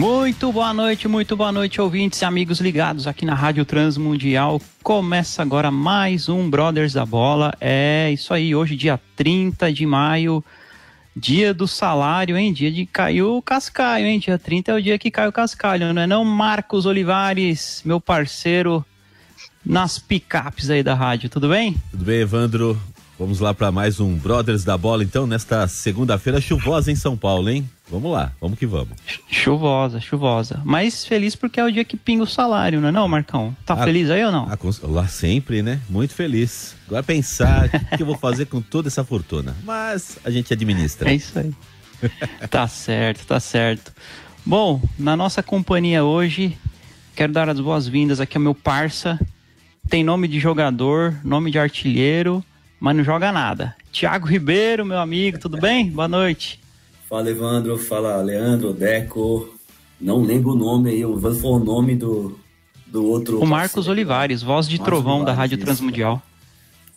Muito boa noite, muito boa noite, ouvintes e amigos ligados aqui na Rádio Transmundial. Começa agora mais um Brothers da Bola. É isso aí, hoje, dia 30 de maio, dia do salário, hein? Dia de cair o cascalho, hein? Dia 30 é o dia que cai o cascalho, não é não? Marcos Olivares, meu parceiro nas picapes aí da rádio, tudo bem? Tudo bem, Evandro? Vamos lá para mais um Brothers da Bola, então, nesta segunda-feira chuvosa em São Paulo, hein? Vamos lá, vamos que vamos. Chuvosa, chuvosa. Mas feliz porque é o dia que pinga o salário, não é não, Marcão? Tá Ah, feliz aí ou não? Ah, lá sempre, né? Muito feliz. Agora pensar o que eu vou fazer com toda essa fortuna. Mas a gente administra. É isso aí. tá certo, tá certo. Bom, na nossa companhia hoje, quero dar as boas-vindas aqui ao meu parça. Tem nome de jogador, nome de artilheiro, mas não joga nada. Tiago Ribeiro, meu amigo, tudo bem? Boa noite. Fala Evandro, fala Leandro, Deco. Não lembro o nome aí, o Evandro falou o nome do, do outro. O Marcos Olivares, voz de Marcos trovão da Olivares, Rádio isso. Transmundial.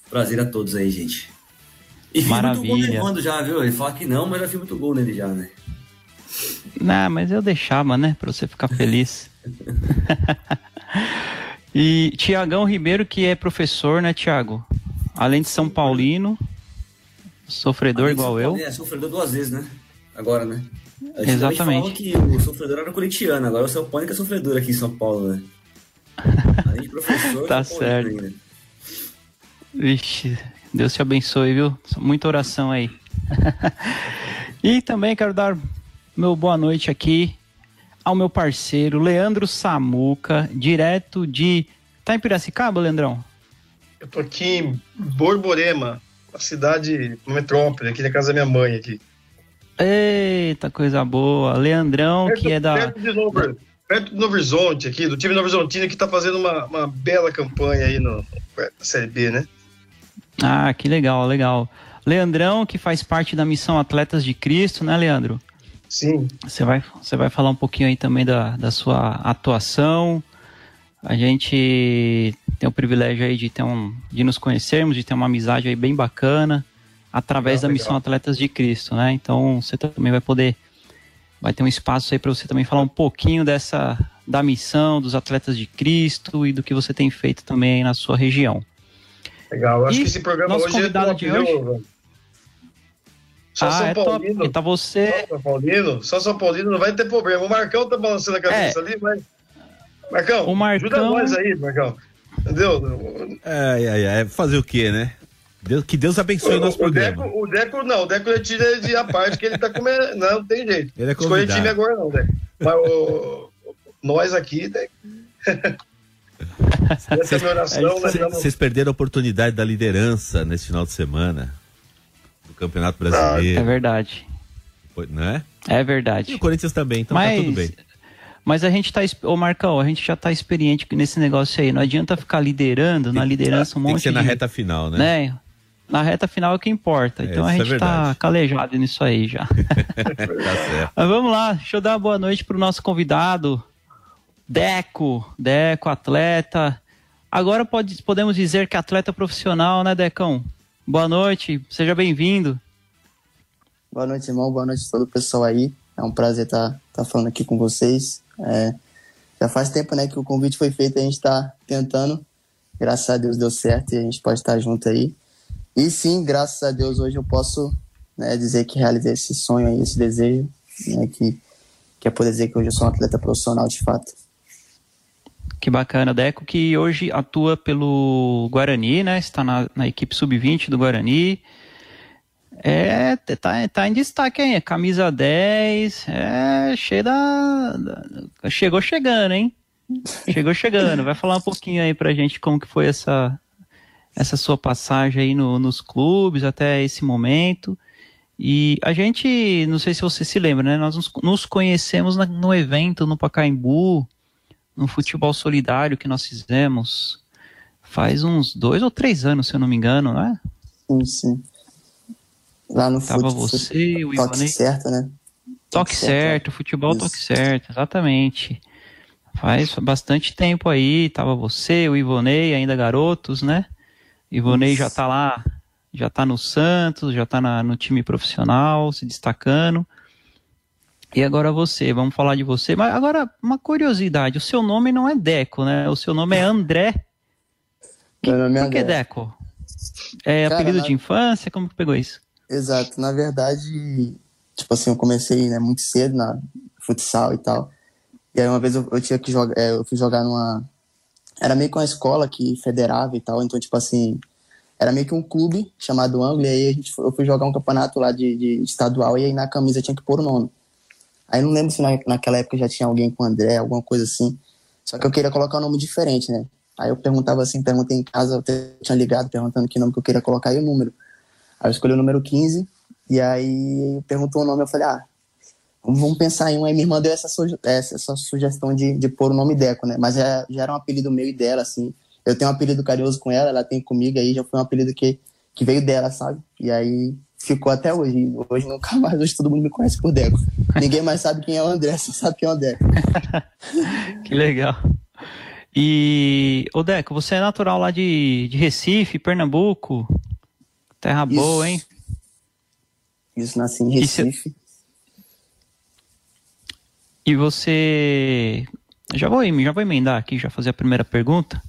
Prazer a todos aí, gente. E fiz muito gol Maravilha. Já, viu? Ele fala que não, mas já fiz muito gol nele já, né? Não, mas eu deixava, né? Pra você ficar feliz. e Tiagão Ribeiro, que é professor, né, Tiago? Além de São Paulino, sofredor Além igual eu. É, sofredor duas vezes, né? Agora, né? Antigamente Exatamente. que o sofredor era corintiano, agora o São Paulo que é sofredor aqui em São Paulo, né? Além de professor, Tá Paulino certo. ainda. Vixe, Deus te abençoe, viu? Muita oração aí. e também quero dar meu boa noite aqui ao meu parceiro Leandro Samuca, direto de. Tá em Piracicaba, Leandrão? Eu tô aqui em Borborema, uma cidade, metrópole, aqui na casa da minha mãe aqui. Eita, coisa boa. Leandrão, que é da. perto, de Novo, perto de Novo Horizonte aqui, do time Novo Horizontino que tá fazendo uma, uma bela campanha aí no, na Série B, né? Ah, que legal, legal. Leandrão, que faz parte da missão Atletas de Cristo, né, Leandro? Sim, Você vai, você vai falar um pouquinho aí também da, da sua atuação. A gente tem o privilégio aí de, ter um, de nos conhecermos, de ter uma amizade aí bem bacana, através Legal, da legal. missão Atletas de Cristo, né? Então você também vai poder, vai ter um espaço aí para você também falar um pouquinho dessa, da missão dos Atletas de Cristo e do que você tem feito também aí na sua região. legal. Eu acho E que esse programa nosso hoje é convidado top, de viu, hoje? Evandro? Só ah, São é top, Paulino. porque tá você... Só São Paulino, só São Paulino não vai ter problema. O Marcão tá balançando a cabeça ali, mas. Marcão, O Marcão- ajuda nós aí, Marcão. Entendeu? Ai, ai, ai. Fazer o quê, né? Deus- que Deus abençoe o nosso o, Deco, programa. o Deco não, o Deco ele tira de a parte que ele tá comendo. Não, não tem jeito. Ele é convidado. time agora não, Deco. Mas o, nós aqui, Deco. Essa é a minha oração, né? Vocês perderam a oportunidade da liderança nesse final de semana do Campeonato É Brasileiro, verdade, Foi- não é? é E verdade. o Corinthians também, então mas, tá tudo bem. Mas a gente tá, ô Marcão, a gente já tá experiente nesse negócio aí. Não adianta ficar liderando, na liderança um Tem que monte ser na de, reta final, né? né? Na reta final é o que importa. É, Então a é gente tá verdade. calejado nisso aí já. Tá certo. Mas vamos lá, deixa eu dar uma boa noite pro nosso convidado, Deco, Deco, atleta. Agora pode, podemos dizer que atleta profissional, né, Decão? Boa noite, seja bem-vindo. Boa noite, irmão. Boa noite a todo o pessoal aí. É um prazer estar falando aqui com vocês. É, já faz tempo né, que o convite foi feito, a gente está tentando. Graças a Deus deu certo e a gente pode estar junto aí. E sim, graças a Deus hoje eu posso né, dizer que realizei esse sonho aí, esse desejo, né, que, que é poder dizer que hoje eu sou um atleta profissional de fato. Que bacana, Deco, que hoje atua pelo Guarani, né? Está na, na equipe sub-20 do Guarani. É, tá, tá em destaque aí, camisa 10, é cheio da, da- Chegou chegando, hein? Chegou chegando. Vai falar um pouquinho aí pra gente como que foi essa, essa sua passagem aí no- nos clubes até esse momento. E a gente, não sei se você se lembra, né? Nós nos conhecemos no evento no Pacaembu, no futebol solidário que nós fizemos faz uns dois ou três anos, se eu não me engano, né? Sim, sim. Lá no Tava fute, você, o toque Ivanei. certo, né? Toque certo, futebol Isso. toque certo, exatamente. Faz bastante tempo aí, tava você, o Ivonei, ainda garotos, né? Ivonei já tá lá, já tá no Santos, já tá na- no time profissional, se destacando. E agora você, vamos falar de você. Mas agora, uma curiosidade, o seu nome não é Deco, né? O seu nome é André. Meu nome é Por que. Deco? É Cara, apelido na- de infância? Como que pegou isso? Exato. Na verdade, tipo assim, eu comecei né, muito cedo na futsal e tal. E aí uma vez eu, eu tinha que jogar, é, eu fui jogar numa. Era meio que uma escola que federava e tal, então, tipo assim, era meio que um clube chamado Ângulo, e aí a gente, eu fui jogar um campeonato lá de, de estadual, e aí na camisa tinha que pôr o nome. Aí não lembro se na, naquela época já tinha alguém com André, alguma coisa assim. Só que eu queria colocar um nome diferente, né? Aí eu perguntava assim, perguntei em casa, eu tinha ligado perguntando que nome que eu queria colocar e o número. Aí eu escolhi o número 15, e aí perguntou o nome, eu falei, ah, vamos pensar em um. Aí minha irmã deu essa, suge- essa, essa sugestão de, de pôr o nome Deco, né? Mas já, já era um apelido meu e dela, assim. Eu tenho um apelido carinhoso com ela, ela tem comigo, aí já foi um apelido que, que veio dela, sabe? E aí ficou até hoje. Hoje nunca mais, hoje todo mundo me conhece por Deco. Ninguém mais sabe quem é o André, só sabe quem é o Deco. Que legal. E, ô Deco, você é natural lá de, de Recife, Pernambuco. Terra Isso. boa, hein? Isso, nasci em Recife. E você. Já vou, já vou emendar aqui, já fazer a primeira pergunta.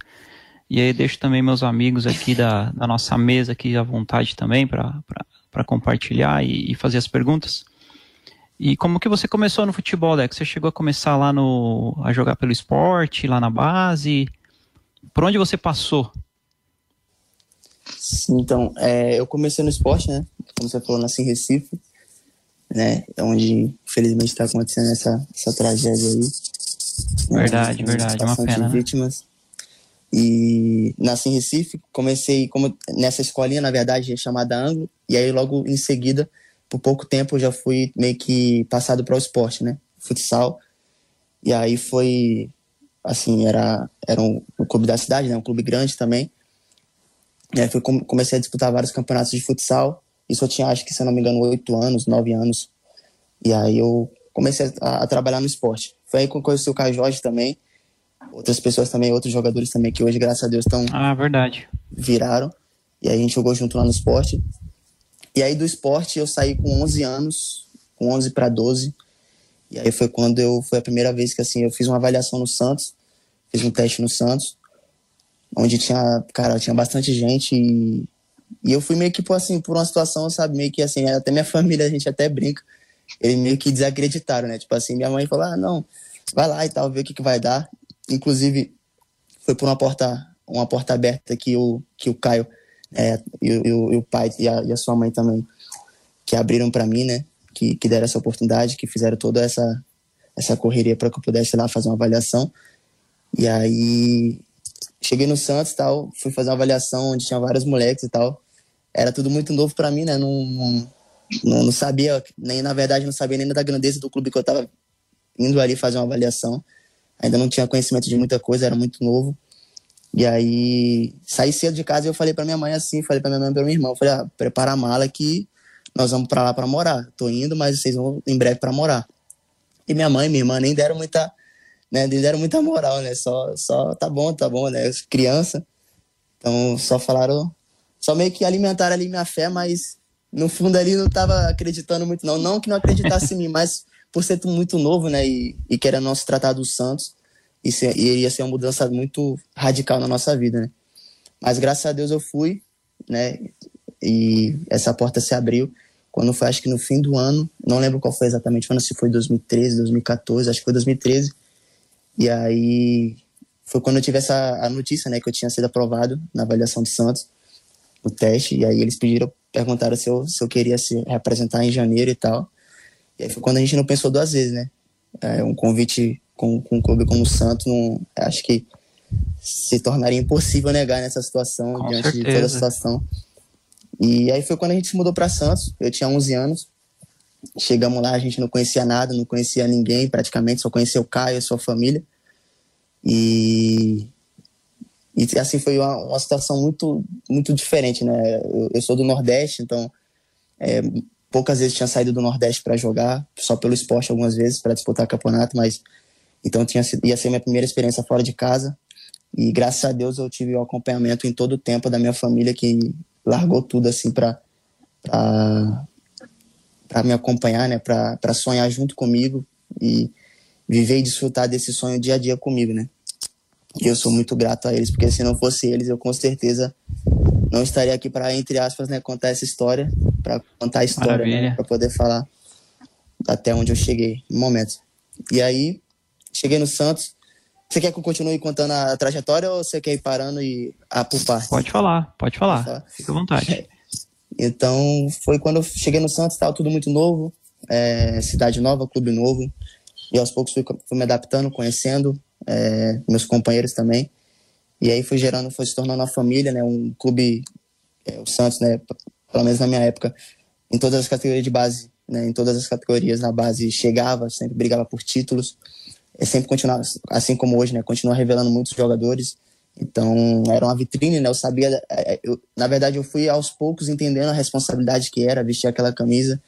E aí deixo também meus amigos aqui da, da nossa mesa aqui à vontade também para compartilhar e, e fazer as perguntas. E como que você começou no futebol, Deco? Você chegou a começar lá no. a jogar pelo esporte, lá na base? Por onde você passou? Então, é, eu comecei no esporte, né? Como você falou, nasci em Recife, né? É onde, infelizmente, está acontecendo essa, essa tragédia aí. né? Verdade, Com verdade, uma bastante pena, né? vítimas. E nasci em Recife, comecei como nessa escolinha, na verdade, chamada Anglo, e aí logo em seguida, por pouco tempo, eu já fui meio que passado para o esporte, né? Futsal. E aí foi, assim, era, era um, um clube da cidade, né? Um clube grande também. E aí foi, com- comecei a disputar vários campeonatos de futsal. Isso eu tinha, acho que, se eu não me engano, oito anos, nove anos. E aí eu comecei a, a trabalhar no esporte. Foi aí que eu conheci o Caio Jorge também. Outras pessoas também, outros jogadores também, que hoje, graças a Deus, estão Ah, verdade. viraram. E aí a gente jogou junto lá no esporte. E aí do esporte eu saí com 11 anos, com 11 para 12. E aí foi quando eu foi a primeira vez que assim eu fiz uma avaliação no Santos, fiz um teste no Santos, onde tinha, cara, tinha bastante gente e, e eu fui meio que por assim, por uma situação, sabe, meio que assim, até minha família a gente até brinca. Eles meio que desacreditaram, né? Tipo assim, minha mãe falou: "Ah, não, vai lá e tal, ver o que que vai dar". Inclusive foi por uma porta uma porta aberta que o que o Caio é, e, e e o pai e a, e a sua mãe também que abriram para mim né que, que deram essa oportunidade que fizeram toda essa essa correria para que eu pudesse ir lá fazer uma avaliação e aí cheguei no Santos e tal fui fazer uma avaliação onde tinha vários moleques e tal era tudo muito novo para mim né não, não, não, sabia nem na verdade não sabia nem da grandeza do clube que eu tava indo ali fazer uma avaliação ainda não tinha conhecimento de muita coisa era muito novo e aí, saí cedo de casa e eu falei pra minha mãe assim, falei pra minha mãe e pra minha irmã, eu falei, ah, prepara a mala que nós vamos pra lá pra morar. Tô indo, mas vocês vão em breve pra morar. E minha mãe e minha irmã nem deram muita, né, nem deram muita moral, né? Só, só tá bom, tá bom, né? Criança. Então, só falaram, só meio que alimentaram ali minha fé, mas no fundo ali não tava acreditando muito não. Não que não acreditasse em mim, mas por ser muito novo, né, e, e querendo não se tratar dos Santos, e, e ia ser uma mudança muito radical na nossa vida, né? Mas graças a Deus eu fui, né? E essa porta se abriu quando foi, acho que no fim do ano, não lembro qual foi exatamente, se foi 2013, 2014, acho que foi 2013. E aí foi quando eu tive essa a notícia, né, que eu tinha sido aprovado na avaliação de Santos, o teste, e aí eles pediram, perguntaram se eu, se eu queria se representar em janeiro e tal. E aí foi quando a gente não pensou duas vezes, né? É, um convite com, com um clube como o Santos, não, acho que se tornaria impossível negar nessa situação, Com diante de toda a certeza. situação. E aí foi quando a gente se mudou para Santos, eu tinha 11 anos. Chegamos lá, a gente não conhecia nada, não conhecia ninguém praticamente, só conhecia o Caio, a sua família. E, e assim foi uma, uma situação muito muito diferente, né? Eu, eu sou do Nordeste, então é, poucas vezes tinha saído do Nordeste para jogar, só pelo esporte algumas vezes para disputar campeonato, mas então tinha ia ser minha primeira experiência fora de casa. E graças a Deus eu tive o acompanhamento em todo o tempo da minha família que largou tudo assim para para me acompanhar, né, para sonhar junto comigo e viver e desfrutar desse sonho dia a dia comigo, né? E eu sou muito grato a eles, porque se não fosse eles, eu com certeza não estaria aqui para entre aspas, né, contar essa história, para contar a história, né, para poder falar até onde eu cheguei no momento. E aí cheguei no Santos. Você quer que eu continue contando a trajetória ou você quer ir parando e ah, por parte? Pode falar, pode falar. Pode falar. Fica à vontade. Então, foi quando eu cheguei no Santos, estava tudo muito novo, é, cidade nova, clube novo. E aos poucos fui, fui me adaptando, conhecendo é, meus companheiros também. E aí foi gerando, foi se tornando uma família, né? Um clube, é, o Santos, né? Pelo menos na minha época, em todas as categorias de base, né? Em todas as categorias na base chegava, sempre brigava por títulos. É sempre continuava, assim como hoje, né? Continua revelando muitos jogadores. Então, era uma vitrine, né? Eu sabia, é, é, eu, na verdade, eu fui aos poucos entendendo a responsabilidade que era vestir aquela camisa,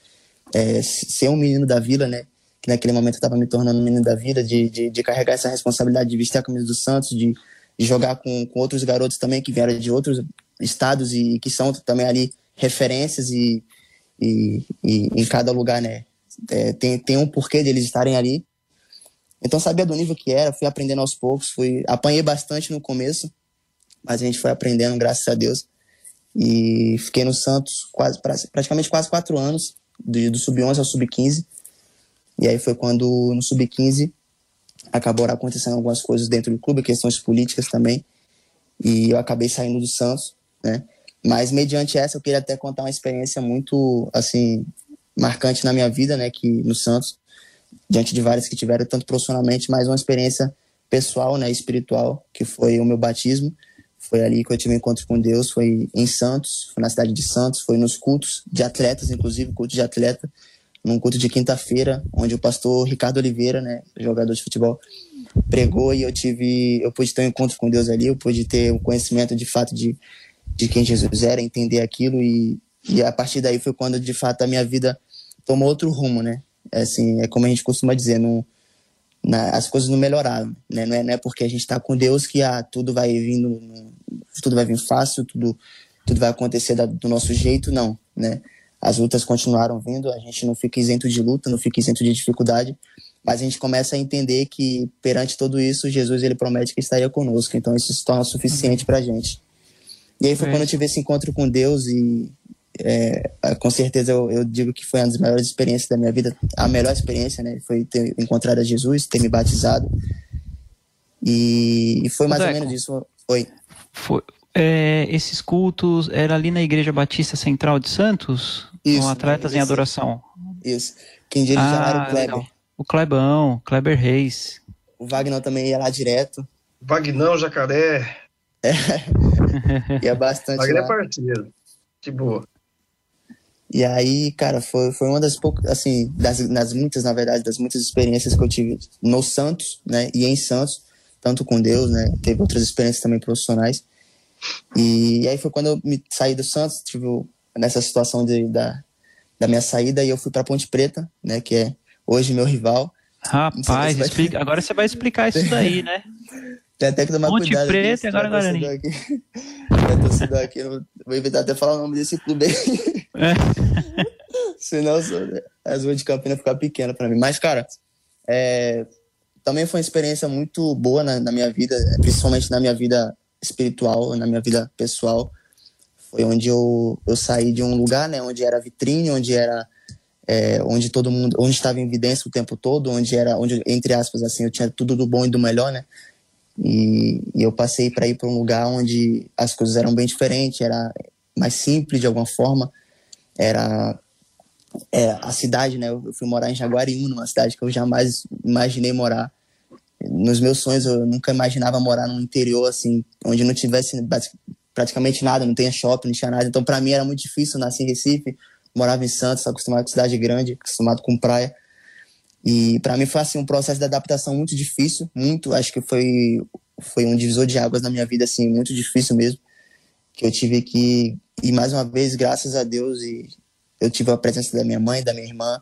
é, ser um menino da vila, né? Que naquele momento eu estava me tornando um menino da vida, de, de, de, carregar essa responsabilidade de vestir a camisa do Santos, de, de jogar com, com outros garotos também que vieram de outros estados e que são também ali referências e, e, e em cada lugar, né? É, tem, tem um porquê deles estarem ali. Então sabia do nível que era, fui aprendendo aos poucos, fui apanhei bastante no começo, mas a gente foi aprendendo, graças a Deus. E fiquei no Santos quase praticamente quase quatro anos, do, do sub-11 ao sub-15. E aí foi quando no sub-15 acabaram acontecendo algumas coisas dentro do clube, questões políticas também. E eu acabei saindo do Santos, né? Mas mediante essa eu queria até contar uma experiência muito assim marcante na minha vida, né, que no Santos diante de várias que tiveram, tanto profissionalmente, mas uma experiência pessoal, né, espiritual, que foi o meu batismo. Foi ali que eu tive um encontro com Deus, foi em Santos, foi na cidade de Santos, foi nos cultos de atletas, inclusive, culto de atleta, num culto de quinta-feira, onde o pastor Ricardo Oliveira, né, jogador de futebol, pregou e eu tive, eu pude ter um encontro com Deus ali, eu pude ter o um conhecimento de fato de, de quem Jesus era, entender aquilo e, e a partir daí foi quando de fato a minha vida tomou outro rumo, né? É, assim, é como a gente costuma dizer, não, na, as coisas não melhoraram, né? Não é, não é porque a gente está com Deus que ah, tudo vai vindo, tudo vai vir fácil, tudo, tudo vai acontecer da, do nosso jeito, não, né? As lutas continuaram vindo, a gente não fica isento de luta, não fica isento de dificuldade, mas a gente começa a entender que perante tudo isso, Jesus ele promete que estaria conosco, então isso se torna suficiente para a gente. E aí foi é. quando eu tive esse encontro com Deus e é, com certeza eu, eu, digo que foi uma das melhores experiências da minha vida, a melhor experiência, né? Foi ter encontrado a Jesus, ter me batizado. E, e foi mais Deco, ou menos isso. Oi. Foi, é, esses cultos era ali na Igreja Batista Central de Santos? Isso, com atletas isso, em adoração. Isso. Quem dirigia ah, era o Kleber. Legal. O Klebão, Kleber Reis. O Wagner também ia lá direto. Vagnão, Jacaré. É. ia bastante. Wagner é parceiro. Que boa. E aí, cara, foi, foi uma das poucas, assim, das, das muitas, na verdade, das muitas experiências que eu tive no Santos, né, e em Santos, tanto com Deus, né, teve outras experiências também profissionais. E, e aí foi quando eu me saí do Santos, tive nessa situação de, da, da minha saída, e eu fui para Ponte Preta, né, que é hoje meu rival. Rapaz, vai... explica, agora você vai explicar isso daí, né? Tem até que tomar Ponte cuidado. Ponte Preta, agora Guarani. Torcedor aqui, vou evitar até falar o nome desse clube aí. É. Senão as ruas de Campina ficar pequena para mim. Mas, cara, é, também foi uma experiência muito boa na, na, minha vida, principalmente na minha vida espiritual, na minha vida pessoal. Foi onde eu, eu saí de um lugar, né, onde era vitrine, onde era é, onde todo mundo, onde estava em evidência o tempo todo, onde era, onde entre aspas assim, eu tinha tudo do bom e do melhor, né? E, e eu passei para ir para um lugar onde as coisas eram bem diferentes, era mais simples de alguma forma era é, a cidade, né? Eu fui morar em Jaguariúna, uma cidade que eu jamais imaginei morar. Nos meus sonhos eu nunca imaginava morar no interior assim, onde não tivesse praticamente nada, não tinha shopping, não tinha nada. Então, para mim era muito difícil. nascer em Recife, morava em Santos, acostumado com cidade grande, acostumado com praia. E para mim foi assim um processo de adaptação muito difícil, muito, acho que foi foi um divisor de águas na minha vida assim, muito difícil mesmo, que eu tive que e mais uma vez, graças a Deus e eu tive a presença da minha mãe, da minha irmã,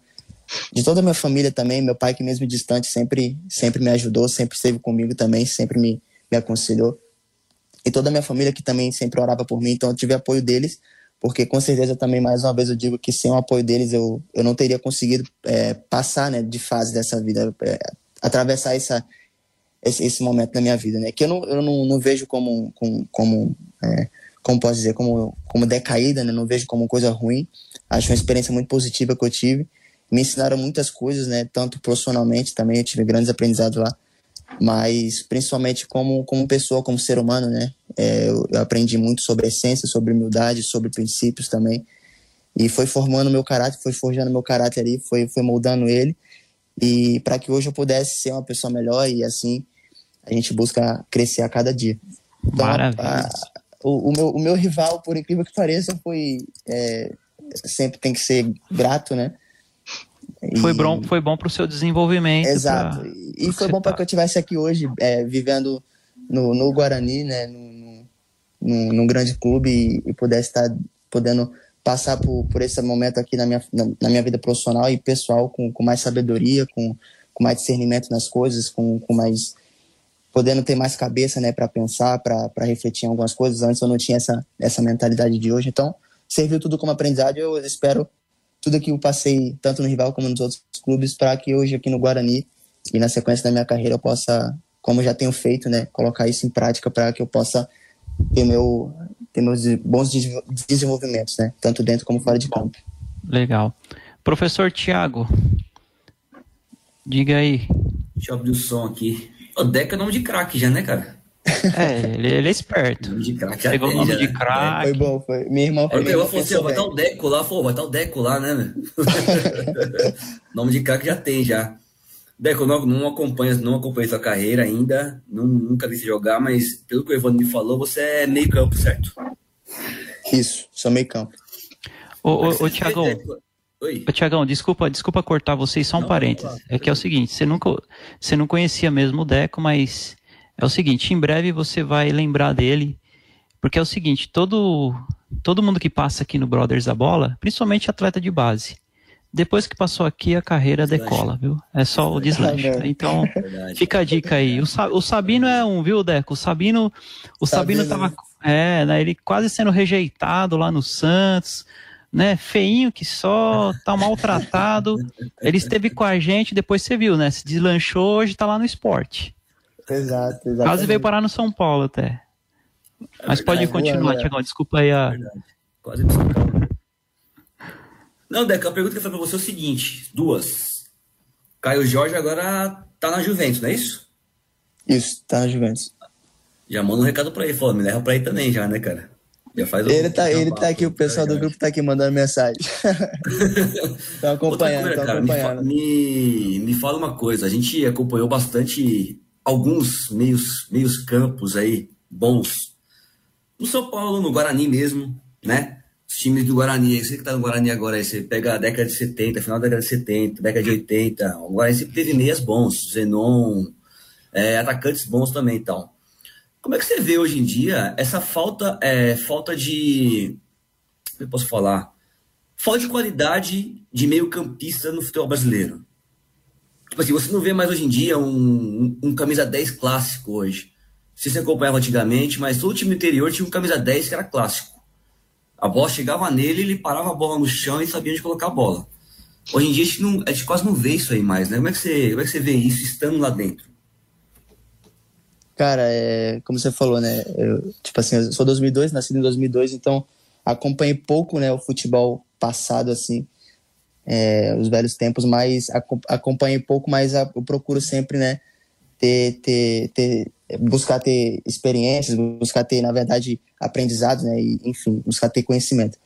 de toda a minha família também, meu pai que mesmo distante sempre sempre me ajudou, sempre esteve comigo também, sempre me me aconselhou. E toda a minha família que também sempre orava por mim, então eu tive apoio deles porque com certeza também mais uma vez eu digo que sem o apoio deles eu, eu não teria conseguido é, passar né, de fase dessa vida, é, atravessar essa, esse, esse, momento na minha vida, né? Que eu não, eu não, não vejo como, como, como, é, como posso dizer, como, como decaída, né? Não vejo como coisa ruim. Acho uma experiência muito positiva que eu tive. Me ensinaram muitas coisas, né? Tanto profissionalmente também, eu tive grandes aprendizados lá mas principalmente como, como pessoa, como ser humano, né? É, eu, eu, aprendi muito sobre essência, sobre humildade, sobre princípios também. E foi formando meu caráter, foi forjando meu caráter ali, foi, foi moldando ele. E para que hoje eu pudesse ser uma pessoa melhor e assim a gente busca crescer a cada dia. Então, Maravilha. A, o, o, meu, o meu rival, por incrível que pareça, foi. É, sempre tem que ser grato, né? Foi bom, foi bom para o seu desenvolvimento. Exato. Pra... E foi bom para tá. que eu estivesse aqui hoje, é, vivendo no, no Guarani, né, no, no, num grande clube e, e, pudesse estar podendo passar por, por esse momento aqui na minha, na, na minha vida profissional e pessoal com, com mais sabedoria, com, com mais discernimento nas coisas, com, com mais podendo ter mais cabeça, né, para pensar, para refletir em algumas coisas. Antes eu não tinha essa essa mentalidade de hoje, então serviu tudo como aprendizado. Eu espero tudo que eu passei, tanto no rival como nos outros clubes, para que hoje aqui no Guarani e na sequência da minha carreira eu possa, como já tenho feito, né, colocar isso em prática para que eu possa ter, meu, ter meus bons desenvolvimentos, né, tanto dentro como fora de campo. Legal. Professor Tiago, diga aí. Deixa eu abrir o som aqui. O Deca é nome de craque já, né, cara? É, ele, ele é esperto. Nome de craque. Pegou o nome de craque. Foi bom, foi. Minha irmã foi. Ele falou assim: vai estar o Deco lá, pô, vai estar o Deco lá, né, Nome de craque já tem, já. Deco, não, não acompanha, não acompanha sua carreira ainda, não, nunca vi você jogar, mas pelo que o Evandro me falou, você é meio campo, certo? Isso, sou meio campo. Ô, ô, ô Tiagão, Oi. Tiagão, desculpa, desculpa cortar vocês, só um não, parênteses. É que é o seguinte, você nunca, você não conhecia mesmo o Deco, mas é o seguinte, em breve você vai lembrar dele, porque é o seguinte, todo, todo mundo que passa aqui no Brothers da Bola, principalmente atleta de base, depois que passou aqui, a carreira decola, viu? É só o deslanche. Então, fica a dica aí. O, o Sabino é um, viu, Deco? O Sabino, o Sabino, Sabino tava, é, né, ele quase sendo rejeitado lá no Santos, né? Feinho que só, tá maltratado. Ele esteve com a gente, depois você viu, né? Se deslanchou, hoje tá lá no esporte. Exato, exato. Quase veio parar no São Paulo até. Mas é pode continuar, Tiagão. Desculpa aí a. Quase Não, Deca, a pergunta que eu falei pra você é o seguinte: duas. Caio Jorge agora tá na Juventus, não é isso? Isso, tá na Juventus. Já manda um recado pra ele, falou, me leva pra ele também já, né, cara? Já faz ele tá, ele tá aqui, o pessoal do grupo tá aqui mandando mensagem. Estão acompanhando, estão acompanhando. Me, me fala uma coisa, a gente acompanhou bastante alguns meios, meios campos aí bons. No São Paulo, no Guarani mesmo, né? Os times do Guarani, você que tá no Guarani agora, aí você pega a década de 70, final da década de 70, década de 80, o Guarani sempre teve meias bons, Zenon, é, atacantes bons também então. Como é que você vê hoje em dia essa falta, é, falta de. Como eu posso falar? Falta de qualidade de meio campista no futebol brasileiro. Tipo assim, você não vê mais hoje em dia um, um, um camisa 10 clássico hoje. Se você acompanhava antigamente, mas todo time interior tinha um camisa 10 que era clássico. A bola chegava nele, ele parava a bola no chão e sabia onde colocar a bola. Hoje em dia a gente, não, a gente quase não vê isso aí mais, né? Como é que você, como é que você vê isso estando lá dentro? Cara, é, como você falou, né? Eu, tipo assim, eu sou 2002, nascido em 2002, então acompanhei pouco, né, o futebol passado assim é, os velhos tempos, mas acompanhei pouco, mas eu procuro sempre, né, ter, ter, ter, buscar ter experiências, buscar ter, na verdade, aprendizados, né, e, enfim, buscar ter conhecimento.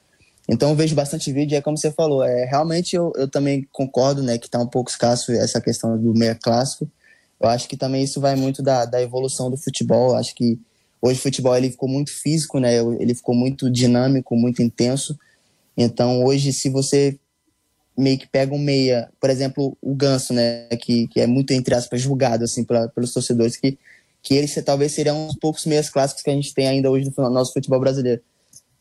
Então vejo bastante vídeo, é como você falou, é, realmente eu, eu também concordo, né, que está um pouco escasso essa questão do meia clássico. Eu acho que também isso vai muito da, da evolução do futebol, eu acho que Hoje o futebol ele ficou muito físico, né? Ele ficou muito dinâmico, muito intenso. Então hoje, se você meio que pega um meia, por exemplo, o Ganso, né? Que, que é muito, entre aspas, julgado, assim, pra, pelos torcedores, que, que ele talvez seria um dos poucos meias clássicos que a gente tem ainda hoje no nosso futebol brasileiro.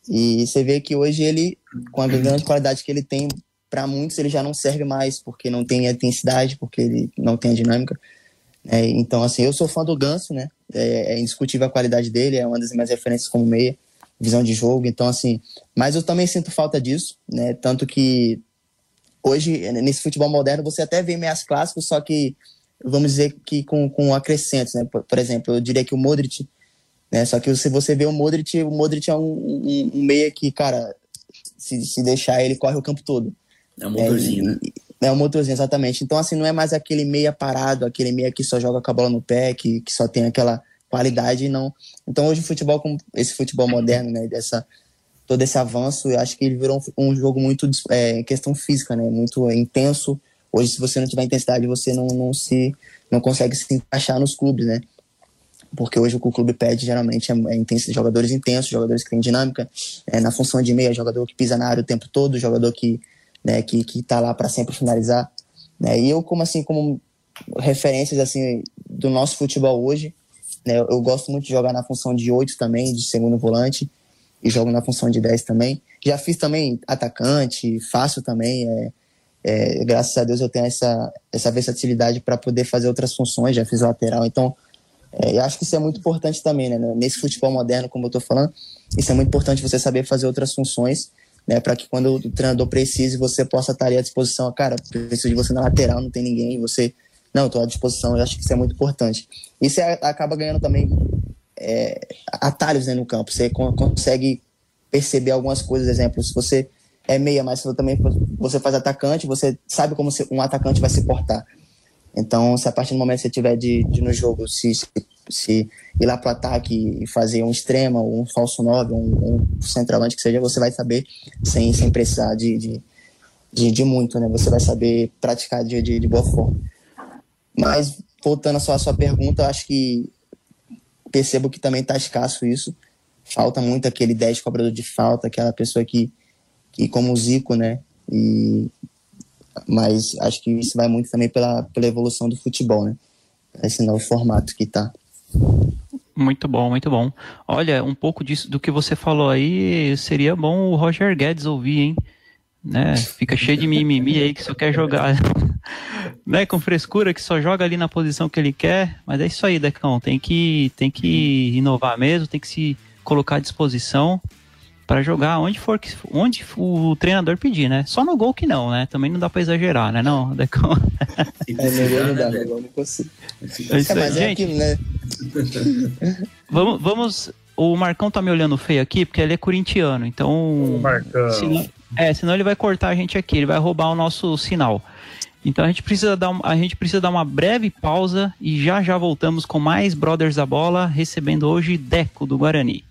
E você vê que hoje ele, com a grande qualidade que ele tem, para muitos ele já não serve mais, porque não tem a intensidade, porque ele não tem a dinâmica. É, então, assim, eu sou fã do Ganso, né? É, é, indiscutível a qualidade dele, é uma das minhas referências como meia, visão de jogo. Então, assim, mas eu também sinto falta disso, né? Tanto que hoje, nesse futebol moderno, você até vê meias clássicos, só que, vamos dizer que com, com acrescentos, né? Por, por exemplo, eu diria que o Modric, né? Só que se você vê o Modric, o Modric é um, um, um meia que, cara, se, se deixar, ele corre o campo todo. É um motorzinho, é, né? É um motorzinho, exatamente. Então, assim, não é mais aquele meia parado, aquele meia que só joga com a bola no pé, que, que só tem aquela qualidade, não. Então, hoje o futebol, com esse futebol moderno, né, dessa, todo esse avanço, eu acho que ele virou um, um jogo muito é, questão física, né, muito intenso. Hoje, se você não tiver intensidade, você não, não se não consegue se encaixar nos clubes, né? Porque hoje o que o clube pede geralmente é, é jogadores intensos, jogadores que têm dinâmica, é, na função de meia, jogador que pisa na área o tempo todo, jogador que né, que que está lá para sempre finalizar, né? E eu como assim como referências assim do nosso futebol hoje, né? Eu, gosto muito de jogar na função de oito também, de segundo volante e jogo na função de 10 também. Já fiz também atacante, faço também, é, é, graças a Deus eu tenho essa, essa versatilidade para poder fazer outras funções, já fiz lateral, então é, eu acho que isso é muito importante também, né? Nesse futebol moderno, como eu estou falando, isso é muito importante você saber fazer outras funções né? Para que quando o treinador precise, você possa estar à disposição. Cara, preciso de você na lateral, não tem ninguém, você. Não, estou à disposição, eu acho que isso é muito importante. Isso é, acaba ganhando também é, atalhos né, no campo. Você consegue perceber algumas coisas, exemplo, se você é meia, mas você também você faz atacante, você sabe como um atacante vai se portar. Então, se a partir do momento que você tiver de, de no jogo se, se se ir lá para o ataque e fazer um extrema, ou um falso 9, um, um centroavante que seja, você vai saber sem, sem precisar de, de, de, de muito, né? Você vai saber praticar de, de, de boa forma. Mas, voltando só à sua pergunta, acho que percebo que também está escasso isso. Falta muito aquele 10 cobrador de falta, aquela pessoa que, que como o Zico, né? E, mas acho que isso vai muito também pela, pela evolução do futebol, né? Esse novo formato que está. Muito bom, muito bom. Olha, um pouco disso do que você falou aí, seria bom o Roger Guedes ouvir, hein? Né? Fica cheio de mimimi aí que só quer jogar, né? Com frescura que só joga ali na posição que ele quer. Mas é isso aí, Decão. Tem que, tem que inovar mesmo, tem que se colocar à disposição para jogar onde for que onde o treinador pedir, né? Só no gol que não, né? Também não dá para exagerar, né? Não, Decão. É, melhor não dá, melhor não consigo. É, é, mas é aquilo, né? vamos, vamos. O Marcão tá me olhando feio aqui porque ele é corintiano, então. Marcão. Senão, é, senão ele vai cortar a gente aqui, ele vai roubar o nosso sinal. Então a gente precisa dar, a gente precisa dar uma breve pausa e já já voltamos com mais Brothers da Bola, recebendo hoje Deco do Guarani.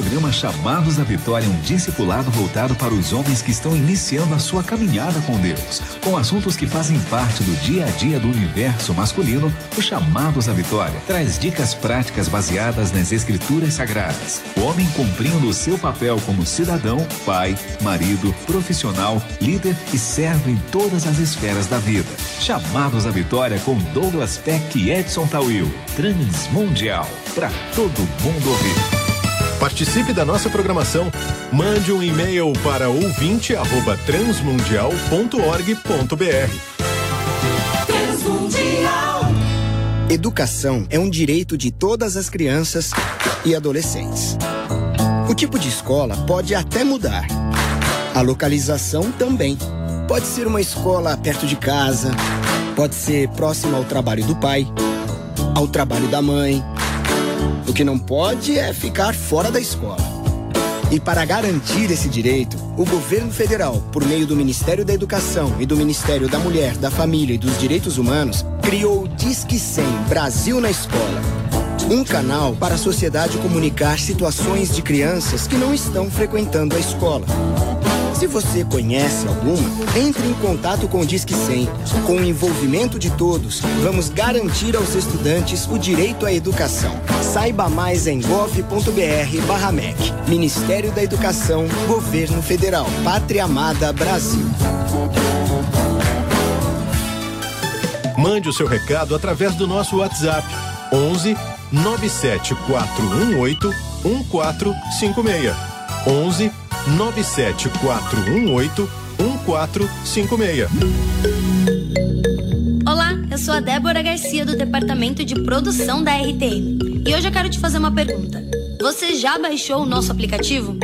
Programa Chamados à Vitória, um discipulado voltado para os homens que estão iniciando a sua caminhada com Deus. Com assuntos que fazem parte do dia a dia do universo masculino, o Chamados à Vitória traz dicas práticas baseadas nas escrituras sagradas. O homem cumprindo o seu papel como cidadão, pai, marido, profissional, líder e servo em todas as esferas da vida. Chamados à Vitória com Douglas Peck e Edson Tawil. Transmundial. Para todo mundo ouvir. Participe da nossa programação. Mande um e-mail para ouvinte@transmundial.org.br. Transmundial. Educação é um direito de todas as crianças e adolescentes. O tipo de escola pode até mudar. A localização também. Pode ser uma escola perto de casa, pode ser próxima ao trabalho do pai, ao trabalho da mãe o que não pode é ficar fora da escola. E para garantir esse direito, o governo federal, por meio do Ministério da Educação e do Ministério da Mulher, da Família e dos Direitos Humanos, criou o Disque 100 Brasil na Escola. Um canal para a sociedade comunicar situações de crianças que não estão frequentando a escola. Se você conhece alguma, entre em contato com o Disque 100. Com o envolvimento de todos, vamos garantir aos estudantes o direito à educação. Saiba mais em gov.br/mec. Ministério da Educação, Governo Federal, Pátria Amada Brasil. Mande o seu recado através do nosso WhatsApp 11 97418 1456. 11 97418 1456. Olá, eu sou a Débora Garcia do Departamento de Produção da RTM. E hoje eu quero te fazer uma pergunta. Você já baixou o nosso aplicativo?